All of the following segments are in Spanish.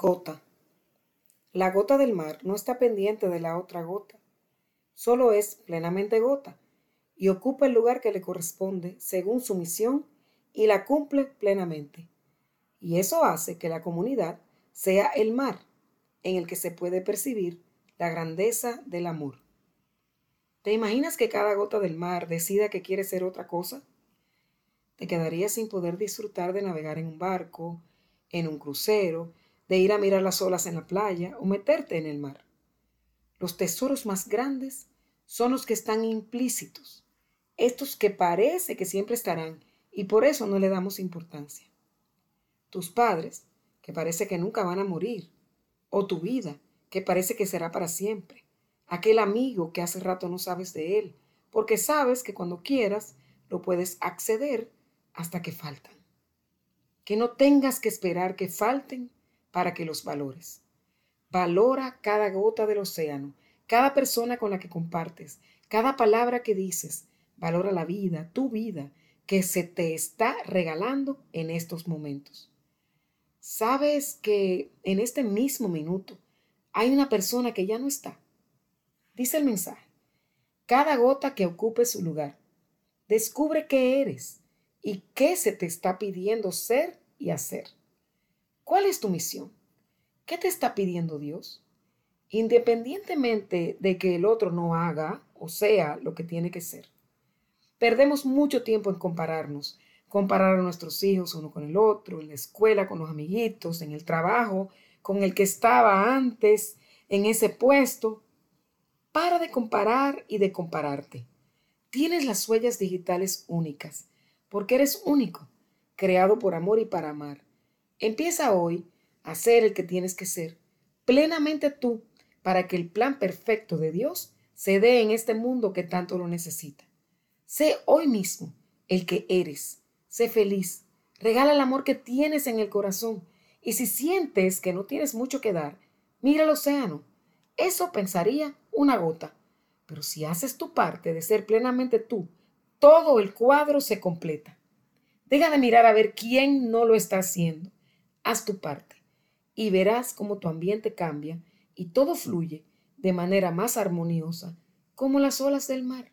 gota. La gota del mar no está pendiente de la otra gota, solo es plenamente gota y ocupa el lugar que le corresponde según su misión y la cumple plenamente. Y eso hace que la comunidad sea el mar en el que se puede percibir la grandeza del amor. ¿Te imaginas que cada gota del mar decida que quiere ser otra cosa? Te quedarías sin poder disfrutar de navegar en un barco, en un crucero, de ir a mirar las olas en la playa o meterte en el mar. Los tesoros más grandes son los que están implícitos, estos que parece que siempre estarán y por eso no le damos importancia. Tus padres, que parece que nunca van a morir, o tu vida, que parece que será para siempre, aquel amigo que hace rato no sabes de él, porque sabes que cuando quieras lo puedes acceder hasta que faltan. Que no tengas que esperar que falten para que los valores. Valora cada gota del océano, cada persona con la que compartes, cada palabra que dices. Valora la vida, tu vida, que se te está regalando en estos momentos. Sabes que en este mismo minuto hay una persona que ya no está. Dice el mensaje, cada gota que ocupe su lugar, descubre qué eres y qué se te está pidiendo ser y hacer. ¿Cuál es tu misión? ¿Qué te está pidiendo Dios? Independientemente de que el otro no haga o sea lo que tiene que ser. Perdemos mucho tiempo en compararnos, comparar a nuestros hijos uno con el otro, en la escuela con los amiguitos, en el trabajo con el que estaba antes, en ese puesto. Para de comparar y de compararte. Tienes las huellas digitales únicas, porque eres único, creado por amor y para amar. Empieza hoy a ser el que tienes que ser, plenamente tú, para que el plan perfecto de Dios se dé en este mundo que tanto lo necesita. Sé hoy mismo el que eres. Sé feliz. Regala el amor que tienes en el corazón. Y si sientes que no tienes mucho que dar, mira el océano. Eso pensaría una gota. Pero si haces tu parte de ser plenamente tú, todo el cuadro se completa. Deja de mirar a ver quién no lo está haciendo. Haz tu parte y verás cómo tu ambiente cambia y todo fluye de manera más armoniosa como las olas del mar.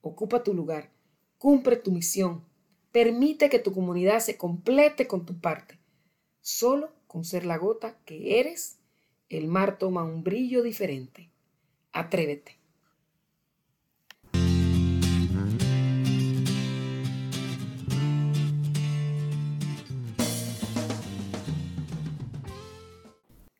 Ocupa tu lugar, cumple tu misión, permite que tu comunidad se complete con tu parte. Solo con ser la gota que eres, el mar toma un brillo diferente. Atrévete.